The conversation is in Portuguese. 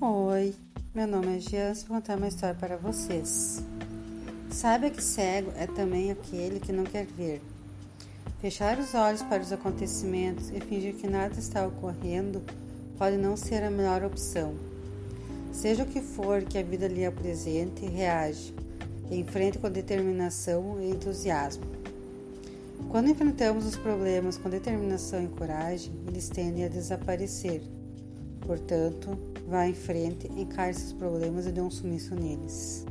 Meu nome é e vou contar uma história para vocês. Saiba que cego é também aquele que não quer ver. Fechar os olhos para os acontecimentos e fingir que nada está ocorrendo pode não ser a melhor opção. Seja o que for que a vida lhe apresente, reage enfrente com determinação e entusiasmo. Quando enfrentamos os problemas com determinação e coragem, eles tendem a desaparecer. Portanto, vá em frente, encare seus problemas e dê um sumiço neles.